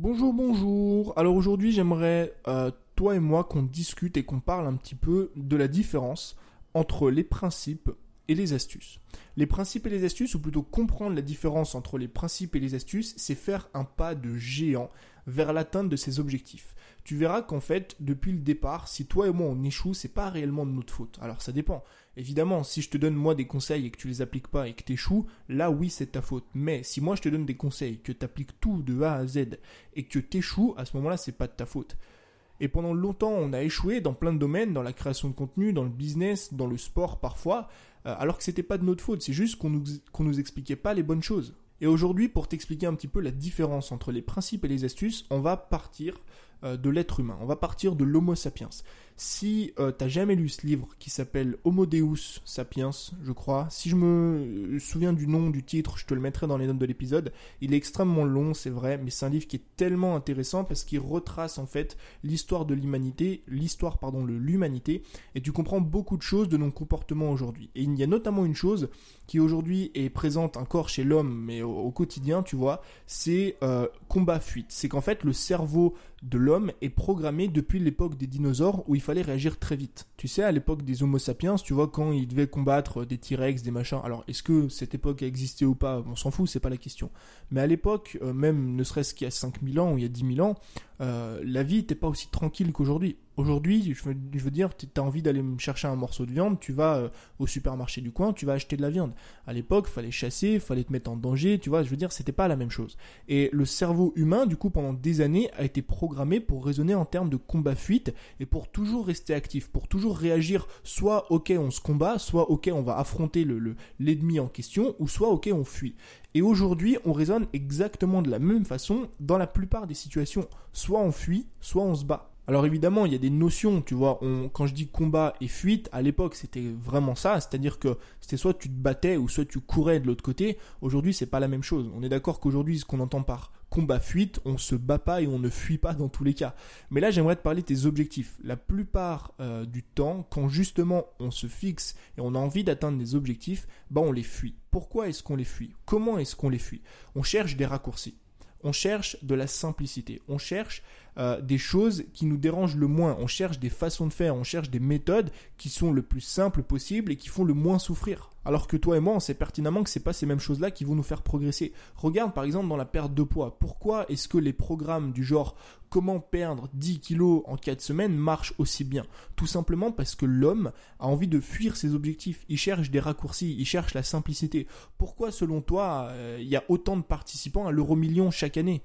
Bonjour, bonjour. Alors aujourd'hui, j'aimerais euh, toi et moi qu'on discute et qu'on parle un petit peu de la différence entre les principes et les astuces. Les principes et les astuces, ou plutôt comprendre la différence entre les principes et les astuces, c'est faire un pas de géant vers l'atteinte de ses objectifs. Tu verras qu'en fait, depuis le départ, si toi et moi on échoue, c'est pas réellement de notre faute. Alors ça dépend. Évidemment, si je te donne moi des conseils et que tu les appliques pas et que tu échoues, là oui c'est ta faute. Mais si moi je te donne des conseils, que tu appliques tout de A à Z et que tu échoues, à ce moment-là c'est pas de ta faute. Et pendant longtemps, on a échoué dans plein de domaines, dans la création de contenu, dans le business, dans le sport parfois, euh, alors que c'était pas de notre faute, c'est juste qu'on nous, qu'on nous expliquait pas les bonnes choses. Et aujourd'hui, pour t'expliquer un petit peu la différence entre les principes et les astuces, on va partir de l'être humain. On va partir de l'Homo sapiens. Si euh, t'as jamais lu ce livre qui s'appelle Homo Deus Sapiens, je crois, si je me souviens du nom du titre, je te le mettrai dans les notes de l'épisode. Il est extrêmement long, c'est vrai, mais c'est un livre qui est tellement intéressant parce qu'il retrace en fait l'histoire de l'humanité, l'histoire pardon de l'humanité, et tu comprends beaucoup de choses de nos comportements aujourd'hui. Et il y a notamment une chose qui aujourd'hui est présente encore chez l'homme, mais au, quotidien, tu vois, c'est euh, combat-fuite. C'est qu'en fait le cerveau de l'homme est programmé depuis l'époque des dinosaures où il fallait réagir très vite. Tu sais, à l'époque des Homo sapiens, tu vois, quand ils devaient combattre des T-Rex, des machins. Alors, est-ce que cette époque a existé ou pas? On s'en fout, c'est pas la question. Mais à l'époque, euh, même ne serait-ce qu'il y a 5000 ans ou il y a 10 000 ans, euh, la vie n'était pas aussi tranquille qu'aujourd'hui. Aujourd'hui, je veux, dire, tu as envie d'aller chercher un morceau de viande, tu vas euh, au supermarché du coin, tu vas acheter de la viande. À l'époque, fallait chasser, fallait te mettre en danger, tu vois, je veux dire, c'était pas la même chose. Et le cerveau humain, du coup, pendant des années, a été programmé pour raisonner en termes de combat-fuite et pour toujours rester actif, pour toujours réagir soit ok on se combat, soit ok on va affronter le l'ennemi en question, ou soit ok on fuit. Et aujourd'hui, on raisonne exactement de la même façon dans la plupart des situations. Soit on fuit, soit on se bat. Alors évidemment, il y a des notions, tu vois, quand je dis combat et fuite, à l'époque c'était vraiment ça, c'est-à-dire que c'était soit tu te battais ou soit tu courais de l'autre côté. Aujourd'hui, c'est pas la même chose. On est d'accord qu'aujourd'hui, ce qu'on entend par combat-fuite, on se bat pas et on ne fuit pas dans tous les cas. Mais là, j'aimerais te parler de tes objectifs. La plupart euh, du temps, quand justement on se fixe et on a envie d'atteindre des objectifs, bah on les fuit. Pourquoi est-ce qu'on les fuit? Comment est-ce qu'on les fuit? On cherche des raccourcis on cherche de la simplicité, on cherche euh, des choses qui nous dérangent le moins, on cherche des façons de faire, on cherche des méthodes qui sont le plus simples possible et qui font le moins souffrir. Alors que toi et moi, on sait pertinemment que c'est pas ces mêmes choses-là qui vont nous faire progresser. Regarde par exemple dans la perte de poids. Pourquoi est-ce que les programmes du genre comment perdre 10 kilos en 4 semaines marchent aussi bien? Tout simplement parce que l'homme a envie de fuir ses objectifs. Il cherche des raccourcis, il cherche la simplicité. Pourquoi selon toi, euh, il y a autant de participants à l'euro million chaque année?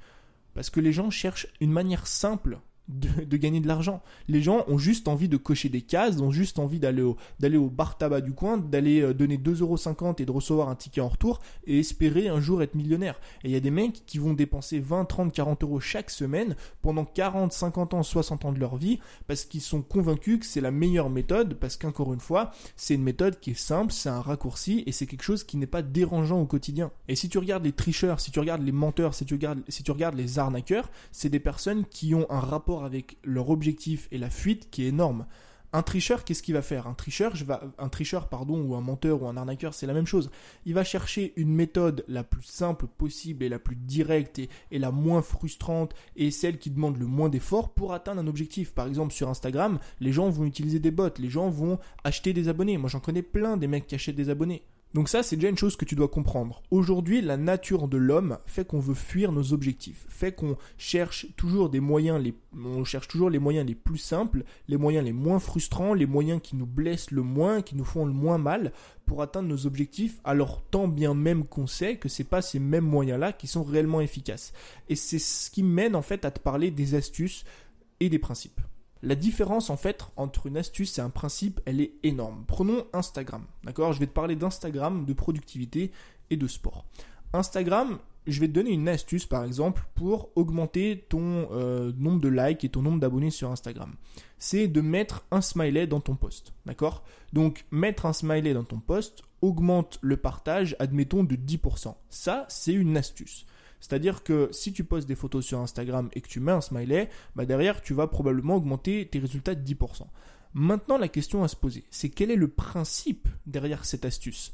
Parce que les gens cherchent une manière simple de, gagner de l'argent. Les gens ont juste envie de cocher des cases, ont juste envie d'aller au, d'aller au bar tabac du coin, d'aller euh, donner 2,50€ et de recevoir un ticket en retour et espérer un jour être millionnaire. Et il y a des mecs qui vont dépenser 20, 30, 40 euros chaque semaine pendant 40, 50 ans, 60 ans de leur vie parce qu'ils sont convaincus que c'est la meilleure méthode parce qu'encore une fois, c'est une méthode qui est simple, c'est un raccourci et c'est quelque chose qui n'est pas dérangeant au quotidien. Et si tu regardes les tricheurs, si tu regardes les menteurs, si tu regardes, si tu regardes les arnaqueurs, c'est des personnes qui ont un rapport avec leur objectif et la fuite qui est énorme. Un tricheur, qu'est-ce qu'il va faire? Un tricheur, un tricheur, pardon, ou un menteur ou un arnaqueur, c'est la même chose. Il va chercher une méthode la plus simple possible et la plus directe et, et la moins frustrante et celle qui demande le moins d'efforts pour atteindre un objectif. Par exemple, sur Instagram, les gens vont utiliser des bots, les gens vont acheter des abonnés. Moi, j'en connais plein des mecs qui achètent des abonnés. Donc ça, c'est déjà une chose que tu dois comprendre. Aujourd'hui, la nature de l'homme fait qu'on veut fuir nos objectifs, fait qu'on cherche toujours des moyens les, on cherche toujours les moyens les plus simples, les moyens les moins frustrants, les moyens qui nous blessent le moins, qui nous font le moins mal pour atteindre nos objectifs, alors tant bien même qu'on sait que c'est pas ces mêmes moyens-là qui sont réellement efficaces. Et c'est ce qui mène en fait à te parler des astuces et des principes. La différence en fait entre une astuce et un principe, elle est énorme. Prenons Instagram, d'accord? Je vais te parler d'Instagram, de productivité et de sport. Instagram, je vais te donner une astuce par exemple pour augmenter ton euh, nombre de likes et ton nombre d'abonnés sur Instagram. C'est de mettre un smiley dans ton post, d'accord? Donc mettre un smiley dans ton post augmente le partage, admettons, de 10%. Ça, c'est une astuce. C'est-à-dire que si tu postes des photos sur Instagram et que tu mets un smiley, bah derrière tu vas probablement augmenter tes résultats de 10%. Maintenant la question à se poser, c'est quel est le principe derrière cette astuce?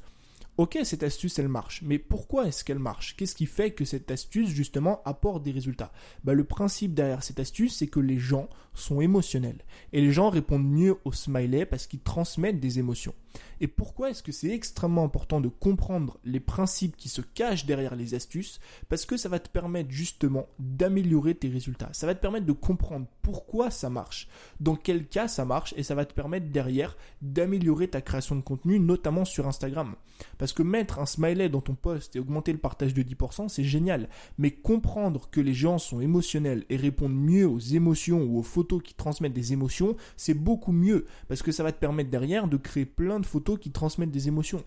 Ok, cette astuce, elle marche, mais pourquoi est-ce qu'elle marche? Qu'est-ce qui fait que cette astuce, justement, apporte des résultats? Bah, Le principe derrière cette astuce, c'est que les gens sont émotionnels. Et les gens répondent mieux au smiley parce qu'ils transmettent des émotions. Et pourquoi est-ce que c'est extrêmement important de comprendre les principes qui se cachent derrière les astuces? Parce que ça va te permettre justement d'améliorer tes résultats. Ça va te permettre de comprendre pourquoi ça marche, dans quel cas ça marche, et ça va te permettre derrière d'améliorer ta création de contenu, notamment sur Instagram. Parce que mettre un smiley dans ton post et augmenter le partage de 10%, c'est génial. Mais comprendre que les gens sont émotionnels et répondent mieux aux émotions ou aux photos qui transmettent des émotions, c'est beaucoup mieux. Parce que ça va te permettre derrière de créer plein de photos qui transmettent des émotions.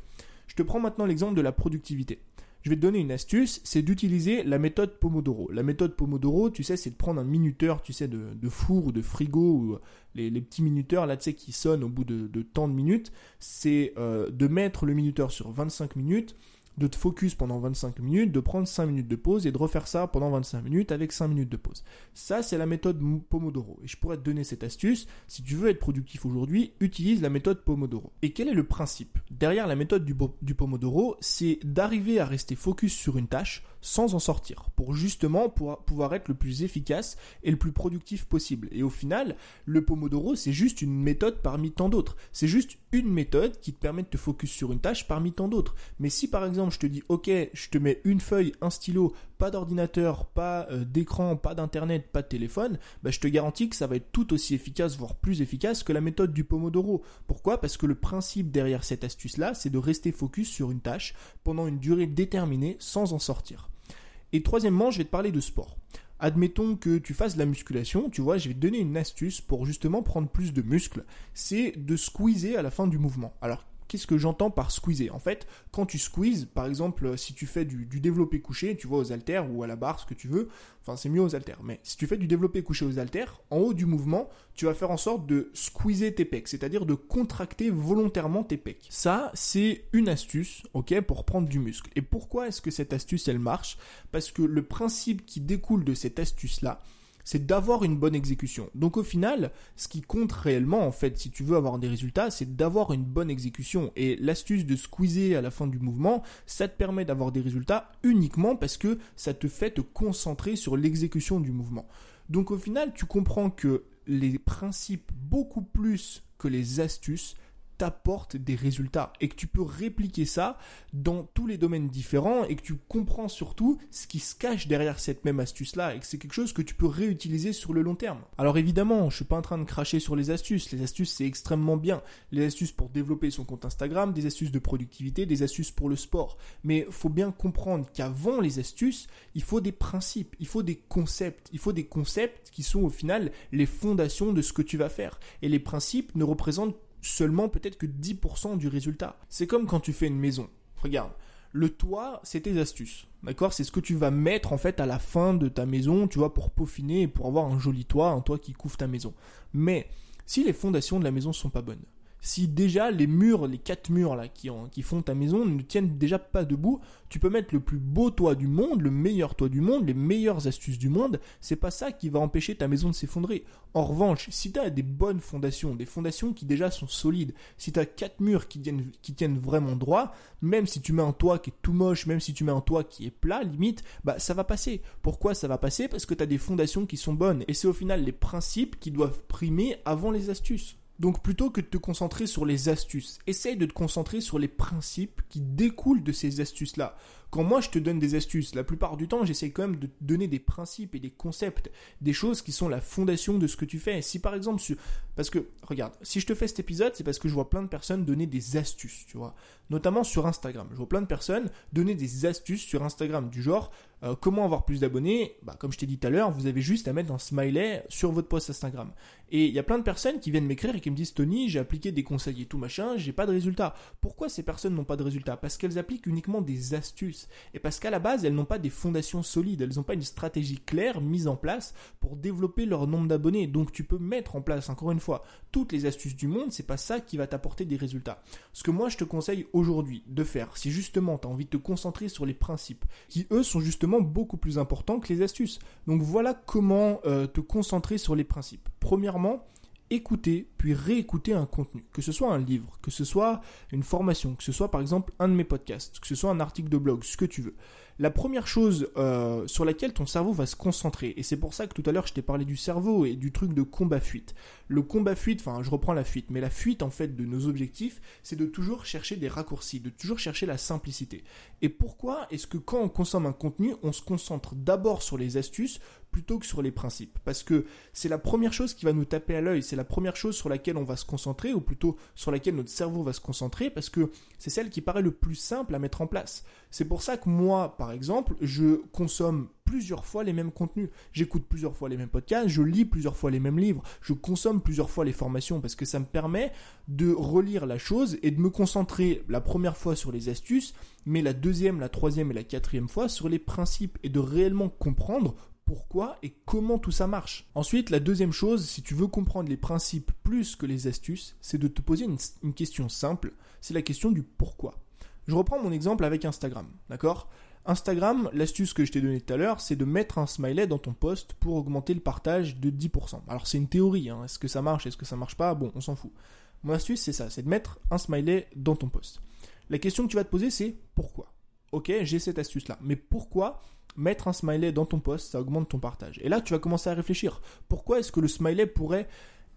Je te prends maintenant l'exemple de la productivité. Je vais te donner une astuce, c'est d'utiliser la méthode Pomodoro. La méthode Pomodoro, tu sais, c'est de prendre un minuteur, tu sais, de, four ou de frigo, ou euh, les, petits minuteurs, là, tu sais, qui sonnent au bout de, tant de minutes. C'est euh, de mettre le minuteur sur 25 minutes, de te focus pendant 25 minutes, de prendre 5 minutes de pause et de refaire ça pendant 25 minutes avec 5 minutes de pause. Ça, c'est la méthode Pomodoro. Et je pourrais te donner cette astuce. Si tu veux être productif aujourd'hui, utilise la méthode Pomodoro. Et quel est le principe? Derrière la méthode du, Pomodoro, c'est d'arriver à rester focus sur une tâche sans en sortir, pour justement pouvoir être le plus efficace et le plus productif possible. Et au final, le Pomodoro, c'est juste une méthode parmi tant d'autres. C'est juste une méthode qui te permet de te focus sur une tâche parmi tant d'autres. Mais si par je te dis, ok, je te mets une feuille, un stylo, pas d'ordinateur, pas euh, d'écran, pas d'internet, pas de téléphone, bah, je te garantis que ça va être tout aussi efficace, voire plus efficace que la méthode du Pomodoro. Pourquoi? Parce que le principe derrière cette astuce-là, c'est de rester focus sur une tâche pendant une durée déterminée sans en sortir. Et troisièmement, je vais te parler de sport. Admettons que tu fasses de la musculation, tu vois, je vais te donner une astuce pour justement prendre plus de muscles, c'est de squeezer à la fin du mouvement. Alors Qu'est-ce que j'entends par squeezer? En fait, quand tu squeezes, par exemple, si tu fais du, développé couché, tu vois, aux haltères ou à la barre, ce que tu veux, enfin c'est mieux aux haltères, mais si tu fais du développé couché aux haltères, en haut du mouvement, tu vas faire en sorte de squeezer tes pecs, c'est-à-dire de contracter volontairement tes pecs. Ça, c'est une astuce, ok, pour prendre du muscle. Et pourquoi est-ce que cette astuce, elle marche? Parce que le principe qui découle de cette astuce-là, c'est d'avoir une bonne exécution. Donc au final, ce qui compte réellement, en fait, si tu veux avoir des résultats, c'est d'avoir une bonne exécution. Et l'astuce de squeezer à la fin du mouvement, ça te permet d'avoir des résultats uniquement parce que ça te fait te concentrer sur l'exécution du mouvement. Donc au final, tu comprends que les principes beaucoup plus que les astuces, t'apporte des résultats et que tu peux répliquer ça dans tous les domaines différents et que tu comprends surtout ce qui se cache derrière cette même astuce là et que c'est quelque chose que tu peux réutiliser sur le long terme. Alors évidemment, je suis pas en train de cracher sur les astuces, les astuces c'est extrêmement bien, les astuces pour développer son compte Instagram, des astuces de productivité, des astuces pour le sport, mais faut bien comprendre qu'avant les astuces, il faut des principes, il faut des concepts, il faut des concepts qui sont au final les fondations de ce que tu vas faire. Et les principes ne représentent seulement peut-être que 10% du résultat. C'est comme quand tu fais une maison. Regarde, le toit, c'est tes astuces. D'accord? C'est ce que tu vas mettre en fait à la fin de ta maison, tu vois, pour peaufiner et pour avoir un joli toit, un toit qui couvre ta maison. Mais si les fondations de la maison sont pas bonnes, si déjà les murs, les quatre murs là qui, font ta maison ne tiennent déjà pas debout, tu peux mettre le plus beau toit du monde, le meilleur toit du monde, les meilleures astuces du monde, c'est pas ça qui va empêcher ta maison de s'effondrer. En revanche, si tu as des bonnes fondations, des fondations qui déjà sont solides, si tu as quatre murs qui tiennent, qui tiennent vraiment droit, même si tu mets un toit qui est tout moche, même si tu mets un toit qui est plat, limite, bah ça va passer. Pourquoi ça va passer? Parce que tu as des fondations qui sont bonnes. Et c'est au final les principes qui doivent primer avant les astuces. Donc plutôt que de te concentrer sur les astuces, essaye de te concentrer sur les principes qui découlent de ces astuces-là. Quand moi je te donne des astuces, la plupart du temps j'essaye quand même de donner des principes et des concepts, des choses qui sont la fondation de ce que tu fais. Si par exemple, parce que regarde, si je te fais cet épisode, c'est parce que je vois plein de personnes donner des astuces, tu vois, notamment sur Instagram. Je vois plein de personnes donner des astuces sur Instagram du genre euh, comment avoir plus d'abonnés bah, Comme je t'ai dit tout à l'heure, vous avez juste à mettre un smiley sur votre post Instagram. Et il y a plein de personnes qui viennent m'écrire et qui me disent Tony, j'ai appliqué des conseils et tout machin, j'ai pas de résultat. Pourquoi ces personnes n'ont pas de résultat Parce qu'elles appliquent uniquement des astuces. Et parce qu'à la base, elles n'ont pas des fondations solides, elles n'ont pas une stratégie claire mise en place pour développer leur nombre d'abonnés. Donc tu peux mettre en place, encore une fois, toutes les astuces du monde, c'est pas ça qui va t'apporter des résultats. Ce que moi je te conseille aujourd'hui de faire, si justement tu as envie de te concentrer sur les principes, qui eux sont justement beaucoup plus important que les astuces. Donc voilà comment euh, te concentrer sur les principes. Premièrement, écouter puis réécouter un contenu, que ce soit un livre, que ce soit une formation, que ce soit par exemple un de mes podcasts, que ce soit un article de blog, ce que tu veux la première chose euh, sur laquelle ton cerveau va se concentrer, et c'est pour ça que tout à l'heure je t'ai parlé du cerveau et du truc de combat-fuite. Le combat-fuite, enfin je reprends la fuite, mais la fuite en fait de nos objectifs, c'est de toujours chercher des raccourcis, de toujours chercher la simplicité. Et pourquoi est-ce que quand on consomme un contenu, on se concentre d'abord sur les astuces plutôt que sur les principes Parce que c'est la première chose qui va nous taper à l'œil, c'est la première chose sur laquelle on va se concentrer, ou plutôt sur laquelle notre cerveau va se concentrer, parce que c'est celle qui paraît le plus simple à mettre en place. C'est pour ça que moi, par exemple, je consomme plusieurs fois les mêmes contenus. J'écoute plusieurs fois les mêmes podcasts, je lis plusieurs fois les mêmes livres, je consomme plusieurs fois les formations parce que ça me permet de relire la chose et de me concentrer la première fois sur les astuces, mais la deuxième, la troisième et la quatrième fois sur les principes et de réellement comprendre pourquoi et comment tout ça marche. Ensuite, la deuxième chose, si tu veux comprendre les principes plus que les astuces, c'est de te poser une, question simple, c'est la question du pourquoi. Je reprends mon exemple avec Instagram, d'accord? Instagram, l'astuce que je t'ai donnée tout à l'heure, c'est de mettre un smiley dans ton post pour augmenter le partage de 10%. Alors c'est une théorie, hein. est-ce que ça marche, est-ce que ça marche pas? Bon, on s'en fout. Mon astuce, c'est ça, c'est de mettre un smiley dans ton post. La question que tu vas te poser, c'est pourquoi? Ok, j'ai cette astuce-là, mais pourquoi mettre un smiley dans ton post, ça augmente ton partage Et là, tu vas commencer à réfléchir. Pourquoi est-ce que le smiley pourrait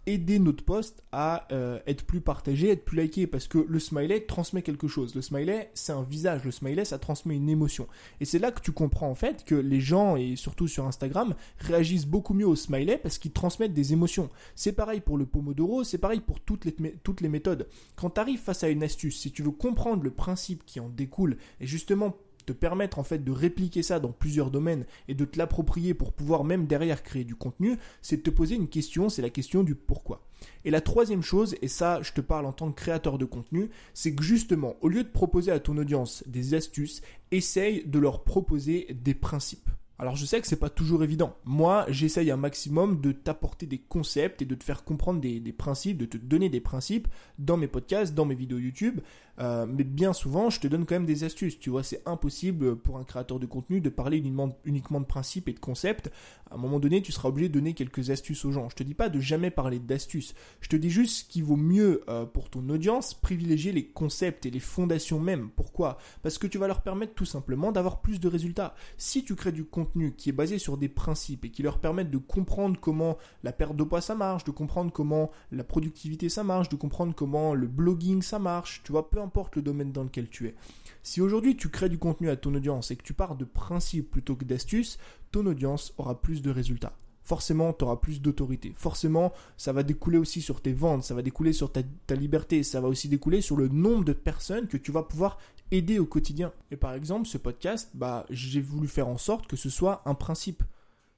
aider notre post à euh, être plus partagé, être plus liké, parce que le smiley transmet quelque chose. Le smiley, c'est un visage. Le smiley, ça transmet une émotion. Et c'est là que tu comprends en fait que les gens, et surtout sur Instagram, réagissent beaucoup mieux au smiley parce qu'ils transmettent des émotions. C'est pareil pour le Pomodoro, c'est pareil pour toutes les, toutes les méthodes. Quand tu arrives face à une astuce, si tu veux comprendre le principe qui en découle, et justement te permettre en fait de répliquer ça dans plusieurs domaines et de te l'approprier pour pouvoir même derrière créer du contenu, c'est de te poser une question, c'est la question du pourquoi. Et la troisième chose, et ça je te parle en tant que créateur de contenu, c'est que justement, au lieu de proposer à ton audience des astuces, essaye de leur proposer des principes. Alors je sais que c'est pas toujours évident. Moi, j'essaye un maximum de t'apporter des concepts et de te faire comprendre des, des, principes, de te donner des principes dans mes podcasts, dans mes vidéos YouTube, euh, mais bien souvent, je te donne quand même des astuces. Tu vois, c'est impossible pour un créateur de contenu de parler uniquement, uniquement de principes et de concepts. À un moment donné, tu seras obligé de donner quelques astuces aux gens. Je te dis pas de jamais parler d'astuces. Je te dis juste qu'il vaut mieux euh, pour ton audience privilégier les concepts et les fondations même. Pourquoi? Parce que tu vas leur permettre tout simplement d'avoir plus de résultats. Si tu crées du contenu qui est basé sur des principes et qui leur permettent de comprendre comment la perte de poids ça marche, de comprendre comment la productivité ça marche, de comprendre comment le blogging ça marche, tu vois, peu importe le domaine dans lequel tu es. Si aujourd'hui tu crées du contenu à ton audience et que tu pars de principes plutôt que d'astuces, ton audience aura plus de résultats. Forcément, tu auras plus d'autorité. Forcément, ça va découler aussi sur tes ventes, ça va découler sur ta, ta, liberté, ça va aussi découler sur le nombre de personnes que tu vas pouvoir aider au quotidien. Et par exemple, ce podcast, bah, j'ai voulu faire en sorte que ce soit un principe.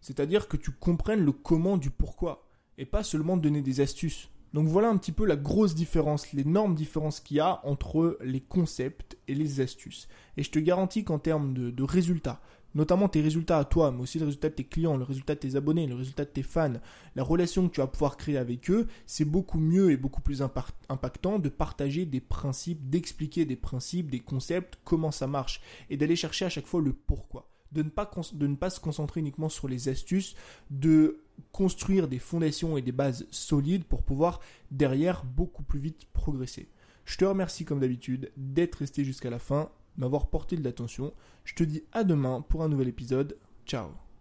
C'est-à-dire que tu comprennes le comment du pourquoi. Et pas seulement donner des astuces. Donc voilà un petit peu la grosse différence, l'énorme différence qu'il y a entre les concepts et les astuces. Et je te garantis qu'en termes de, résultats, notamment tes résultats à toi, mais aussi le résultat de tes clients, le résultat de tes abonnés, le résultat de tes fans, la relation que tu vas pouvoir créer avec eux, c'est beaucoup mieux et beaucoup plus impactant de partager des principes, d'expliquer des principes, des concepts, comment ça marche, et d'aller chercher à chaque fois le pourquoi de ne, pas, se concentrer uniquement sur les astuces, de construire des fondations et des bases solides pour pouvoir derrière beaucoup plus vite progresser. Je te remercie comme d'habitude d'être resté jusqu'à la fin, m'avoir porté de l'attention. Je te dis à demain pour un nouvel épisode. Ciao